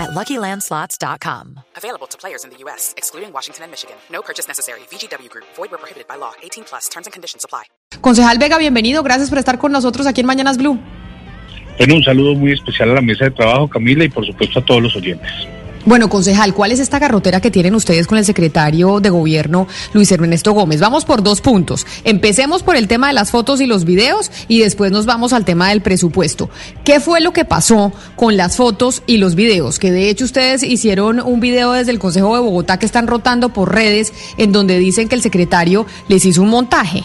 at LuckyLandSlots.com. Available to players in the U.S., excluding Washington and Michigan. No purchase necessary. VGW Group. Void where prohibited by law. 18 plus. Terms and conditions apply. Concejal Vega, bienvenido. Gracias por estar con nosotros aquí en Mañanas Blue. Bueno, un saludo muy especial a la mesa de trabajo, Camila, y por supuesto a todos los oyentes. Bueno, concejal, ¿cuál es esta garrotera que tienen ustedes con el secretario de gobierno, Luis Ernesto Gómez? Vamos por dos puntos. Empecemos por el tema de las fotos y los videos y después nos vamos al tema del presupuesto. ¿Qué fue lo que pasó con las fotos y los videos? Que de hecho ustedes hicieron un video desde el Consejo de Bogotá que están rotando por redes en donde dicen que el secretario les hizo un montaje.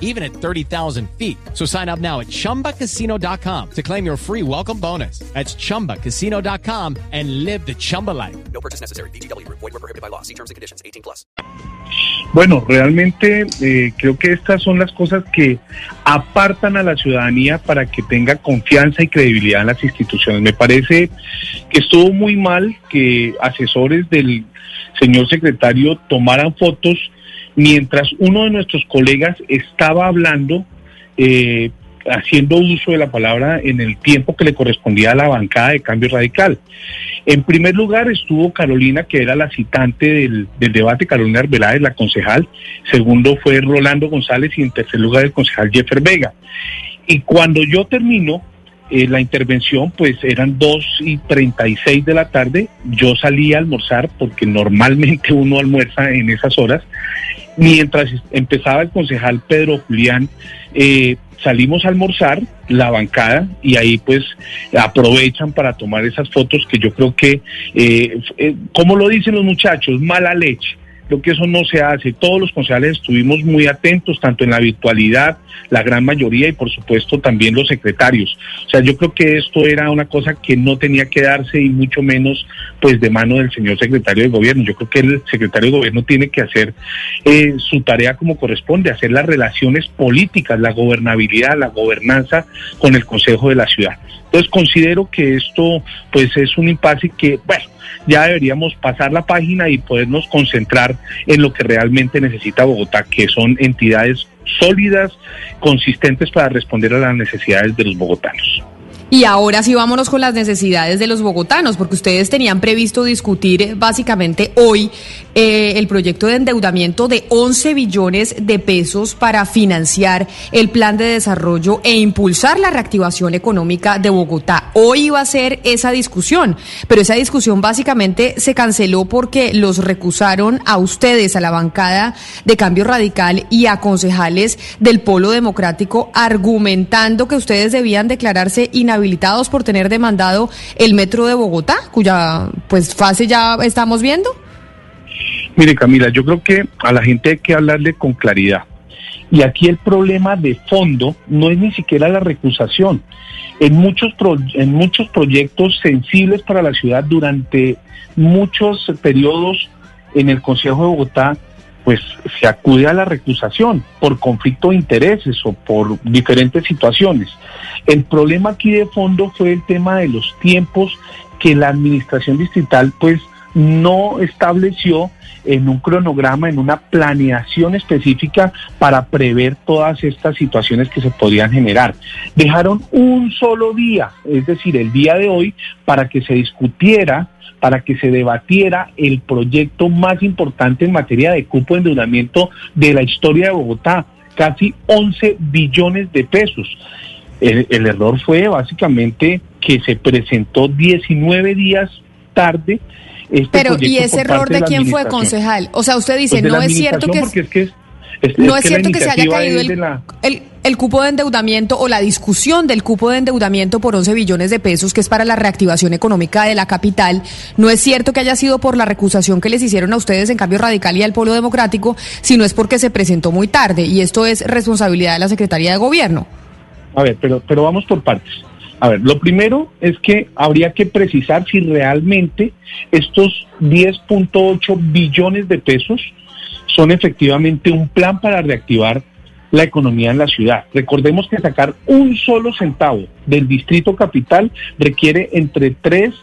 even at 30,000 feet. So sign up now at chumbacasino.com to claim your free welcome bonus. That's chumbacasino.com and live the Chumba life. No purchase necessary. VGW Group. Void where prohibited by law. See terms and conditions. 18 plus. Bueno, realmente eh, creo que estas son las cosas que apartan a la ciudadanía para que tenga confianza y credibilidad en las instituciones. Me parece que estuvo muy mal que asesores del señor secretario tomaran fotos mientras uno de nuestros colegas estaba hablando, eh, haciendo uso de la palabra en el tiempo que le correspondía a la bancada de cambio radical. En primer lugar estuvo Carolina, que era la citante del, debate, Carolina Arbeláez, la concejal. Segundo fue Rolando González y en tercer lugar el concejal Jeffer Vega. Y cuando yo termino, eh, la intervención, pues eran 2 y 36 de la tarde. Yo salí a almorzar porque normalmente uno almuerza en esas horas. Mientras empezaba el concejal Pedro Julián, eh, salimos a almorzar la bancada y ahí pues aprovechan para tomar esas fotos que yo creo que, eh, como lo dicen los muchachos, mala leche. Creo que eso no se hace. Todos los concejales estuvimos muy atentos, tanto en la virtualidad, la gran mayoría, y por supuesto también los secretarios. O sea, yo creo que esto era una cosa que no tenía que darse y mucho menos pues de mano del señor secretario de gobierno. Yo creo que el secretario de gobierno tiene que hacer eh, su tarea como corresponde, hacer las relaciones políticas, la gobernabilidad, la gobernanza con el Consejo de la Ciudad. Entonces considero que esto pues es un impasse que, bueno, ya deberíamos pasar la página y podernos concentrar en lo que realmente necesita Bogotá, que son entidades sólidas, consistentes para responder a las necesidades de los bogotanos. Y ahora sí vámonos con las necesidades de los bogotanos, porque ustedes tenían previsto discutir eh, básicamente hoy eh, el proyecto de endeudamiento de 11 billones de pesos para financiar el plan de desarrollo e impulsar la reactivación económica de Bogotá. Hoy iba a ser esa discusión, pero esa discusión básicamente se canceló porque los recusaron a ustedes, a la bancada de Cambio Radical y a concejales del Polo Democrático, argumentando que ustedes debían declararse inhabilitados habilitados por tener demandado el metro de Bogotá, cuya pues fase ya estamos viendo? Mire Camila, yo creo que a la gente hay que hablarle con claridad. Y aquí el problema de fondo no es ni siquiera la recusación. En muchos, en muchos proyectos sensibles para la ciudad durante muchos periodos en el Consejo de Bogotá pues se acude a la recusación por conflicto de intereses o por diferentes situaciones. El problema aquí de fondo fue el tema de los tiempos que la administración distrital pues no estableció en un cronograma, en una planeación específica para prever todas estas situaciones que se podían generar. Dejaron un solo día, es decir, el día de hoy, para que se discutiera para que se debatiera el proyecto más importante en materia de cupo de endeudamiento de la historia de Bogotá, casi 11 billones de pesos. El, el error fue básicamente que se presentó 19 días tarde. Este Pero, ¿y ese error de, quién fue, concejal? O sea, usted dice, Pues no es cierto que... Porque es que es, no es, cierto que se haya caído el, el, cupo de endeudamiento o la discusión del cupo de endeudamiento por 11 billones de pesos, que es para la reactivación económica de la capital. No es cierto que haya sido por la recusación que les hicieron a ustedes en cambio radical y al pueblo democrático, sino es porque se presentó muy tarde y esto es responsabilidad de la Secretaría de Gobierno. A ver, pero, pero vamos por partes. A ver, lo primero es que habría que precisar si realmente estos 10.8 billones de pesos son efectivamente un plan para reactivar la economía en la ciudad. Recordemos que sacar un solo centavo del distrito capital requiere entre tres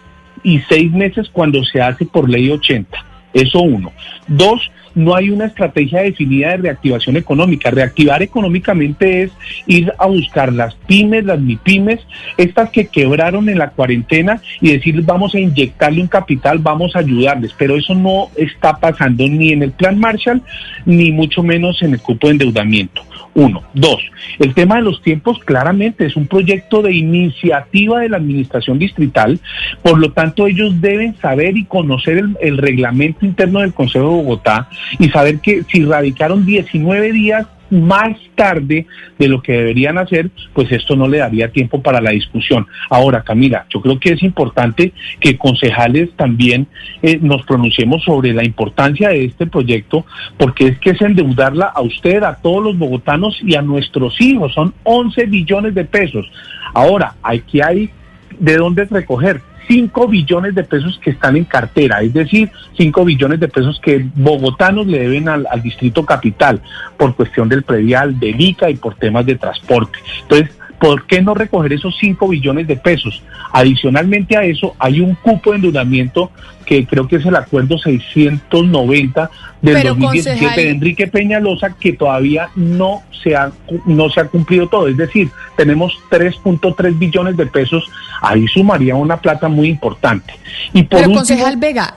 y seis meses cuando se hace por ley 80. Eso uno. Dos, no hay una estrategia definida de reactivación económica. Reactivar económicamente es ir a buscar las pymes, las MIPYMES, estas que quebraron en la cuarentena y decir vamos a inyectarle un capital, vamos a ayudarles. Pero eso no está pasando ni en el plan Marshall, ni mucho menos en el cupo de endeudamiento. Uno. Dos, el tema de los tiempos claramente es un proyecto de iniciativa de la administración distrital, por lo tanto ellos deben saber y conocer el, el reglamento interno del Consejo de Bogotá y saber que si radicaron 19 días más tarde de lo que deberían hacer, pues esto no le daría tiempo para la discusión. Ahora, Camila, yo creo que es importante que concejales también eh, nos pronunciemos sobre la importancia de este proyecto, porque es que es endeudarla a usted, a todos los bogotanos y a nuestros hijos. Son 11 billones de pesos. Ahora, aquí hay de dónde recoger 5 billones de pesos que están en cartera, es decir, 5 billones de pesos que bogotanos le deben al, distrito capital por cuestión del predial, del ICA y por temas de transporte. Entonces, ¿por qué no recoger esos 5 billones de pesos? Adicionalmente a eso, hay un cupo de endeudamiento que creo que es el acuerdo 690 del 2017 de Enrique Peñalosa que todavía no se ha no se ha cumplido todo, es decir, tenemos 3.3 billones de pesos, ahí sumaría una plata muy importante. Y por Pero concejal Vega,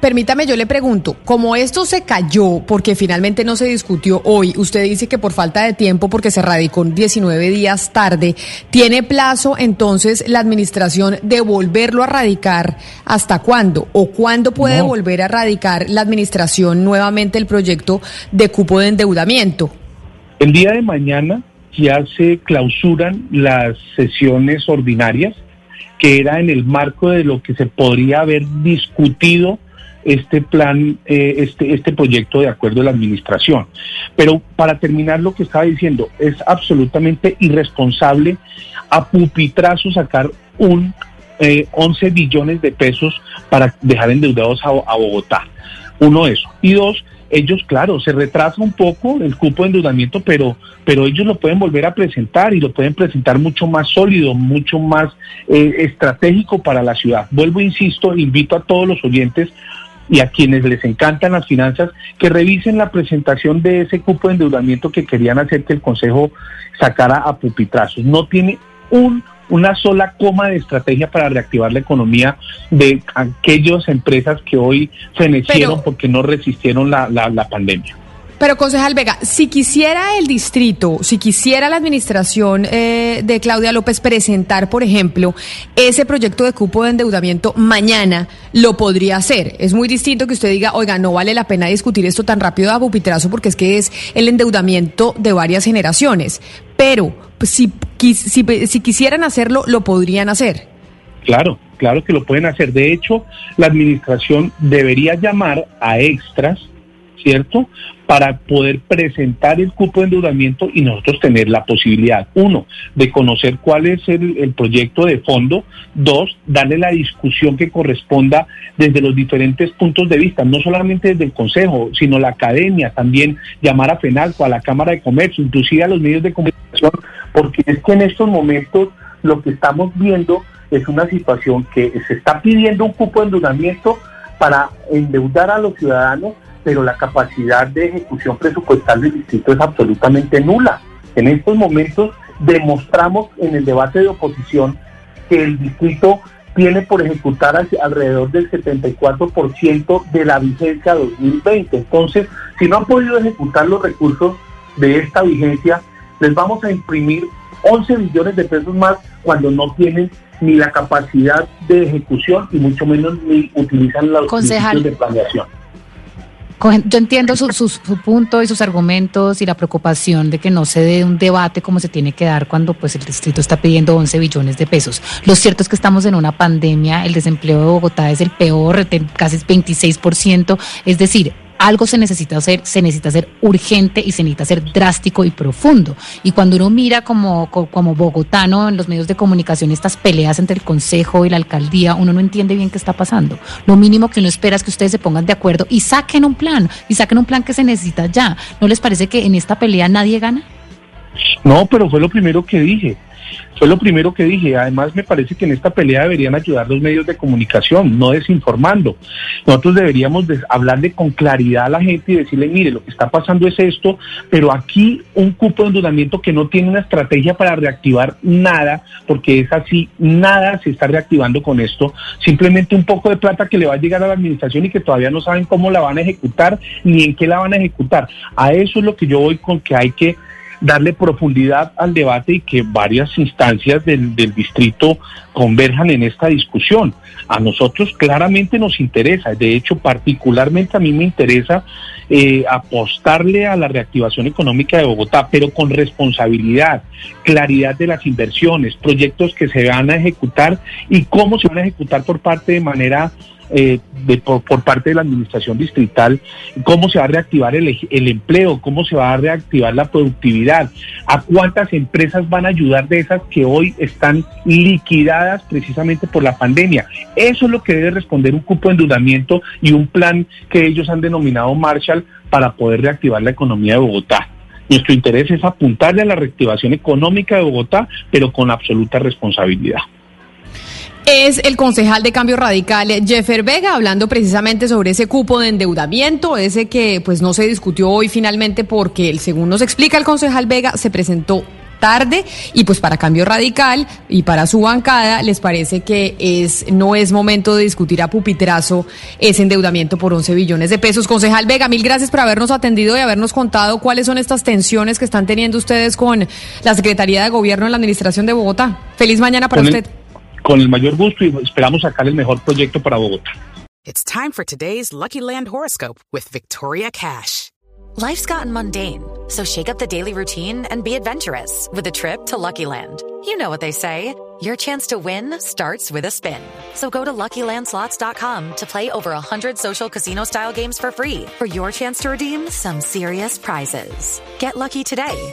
Permítame, yo le pregunto, como esto se cayó porque finalmente no se discutió hoy, usted dice que por falta de tiempo, porque se radicó 19 días tarde, ¿tiene plazo entonces la administración de volverlo a radicar hasta cuándo? ¿O cuándo puede volver a radicar la administración nuevamente el proyecto de cupo de endeudamiento? El día de mañana ya se clausuran las sesiones ordinarias, que era en el marco de lo que se podría haber discutido este plan, eh, este, este proyecto de acuerdo de la administración. Pero para terminar lo que estaba diciendo, es absolutamente irresponsable a pupitrazo sacar un 11 eh, billones de pesos para dejar endeudados a, a Bogotá. Uno, eso. Y dos, ellos, claro, se retrasa un poco el cupo de endeudamiento, pero, pero ellos lo pueden volver a presentar y lo pueden presentar mucho más sólido, mucho más eh, estratégico para la ciudad. Vuelvo, insisto, invito a todos los oyentes y a quienes les encantan las finanzas que revisen la presentación de ese cupo de endeudamiento que querían hacer que el Consejo sacara a pupitrazos. No tiene un una sola coma de estrategia para reactivar la economía de aquellas empresas que hoy fenecieron porque no resistieron la, la, la pandemia. Pero, concejal Vega, si quisiera el distrito, si quisiera la administración eh, de Claudia López presentar, por ejemplo, ese proyecto de cupo de endeudamiento mañana, lo podría hacer. Es muy distinto que usted diga, oiga, no vale la pena discutir esto tan rápido a pupitrazo porque es que es el endeudamiento de varias generaciones. Pero si, si quisieran hacerlo, lo podrían hacer. Claro, claro que lo pueden hacer. De hecho, la administración debería llamar a extras ¿cierto? Para poder presentar el cupo de endeudamiento y nosotros tener la posibilidad, uno, de conocer cuál es el, proyecto de fondo, dos, darle la discusión que corresponda desde los diferentes puntos de vista, no solamente desde el Consejo, sino la academia, también llamar a FENALCO, a la Cámara de Comercio, inclusive a los medios de comunicación, porque es que en estos momentos lo que estamos viendo es una situación que se está pidiendo un cupo de endeudamiento para endeudar a los ciudadanos pero la capacidad de ejecución presupuestal del distrito es absolutamente nula. En estos momentos demostramos en el debate de oposición que el distrito tiene por ejecutar alrededor del 74% de la vigencia 2020. Entonces, si no han podido ejecutar los recursos de esta vigencia, les vamos a imprimir 11 millones de pesos más cuando no tienen ni la capacidad de ejecución y mucho menos ni utilizan los recursos de planeación. Yo entiendo su, su, punto y sus argumentos y la preocupación de que no se dé un debate como se tiene que dar cuando pues el distrito está pidiendo 11 billones de pesos. Lo cierto es que estamos en una pandemia, el desempleo de Bogotá es el peor, casi 26%, es decir, algo se necesita hacer, se necesita hacer urgente y se necesita hacer drástico y profundo. Y cuando uno mira como, como bogotano en los medios de comunicación estas peleas entre el Consejo y la alcaldía, uno no entiende bien qué está pasando. Lo mínimo que uno espera es que ustedes se pongan de acuerdo y saquen un plan, y saquen un plan que se necesita ya. ¿No les parece que en esta pelea nadie gana? No, pero fue lo primero que dije. Fue lo primero que dije. Además, me parece que en esta pelea deberían ayudar los medios de comunicación, no desinformando. Nosotros deberíamos hablarle con claridad a la gente y decirle, mire, lo que está pasando es esto, pero aquí un cupo de endeudamiento que no tiene una estrategia para reactivar nada, porque es así, nada se está reactivando con esto. Simplemente un poco de plata que le va a llegar a la administración y que todavía no saben cómo la van a ejecutar ni en qué la van a ejecutar. A eso es lo que yo voy con que hay que darle profundidad al debate y que varias instancias del, distrito converjan en esta discusión. A nosotros claramente nos interesa, de hecho particularmente a mí me interesa eh, apostarle a la reactivación económica de Bogotá, pero con responsabilidad, claridad de las inversiones, proyectos que se van a ejecutar y cómo se van a ejecutar por parte de manera eh, de, por, parte de la administración distrital, cómo se va a reactivar el, el, empleo, cómo se va a reactivar la productividad, a cuántas empresas van a ayudar de esas que hoy están liquidadas precisamente por la pandemia. Eso es lo que debe responder un cupo de endeudamiento y un plan que ellos han denominado Marshall para poder reactivar la economía de Bogotá. Nuestro interés es apuntarle a la reactivación económica de Bogotá, pero con absoluta responsabilidad es el concejal de Cambio Radical, Jeffer Vega, hablando precisamente sobre ese cupo de endeudamiento, ese que pues no se discutió hoy finalmente porque, según nos explica el concejal Vega, se presentó tarde y pues para Cambio Radical y para su bancada les parece que es no es momento de discutir a pupitrazo ese endeudamiento por 11 billones de pesos. Concejal Vega, mil gracias por habernos atendido y habernos contado cuáles son estas tensiones que están teniendo ustedes con la Secretaría de Gobierno en la Administración de Bogotá. Feliz mañana para usted. Con el mayor gusto y esperamos sacar el mejor proyecto para Bogotá. It's time for today's Lucky Land horoscope with Victoria Cash. Life's gotten mundane, so shake up the daily routine and be adventurous with a trip to Lucky Land. You know what they say. Your chance to win starts with a spin. So go to LuckyLandSlots.com to play over 100 social casino-style games for free for your chance to redeem some serious prizes. Get lucky today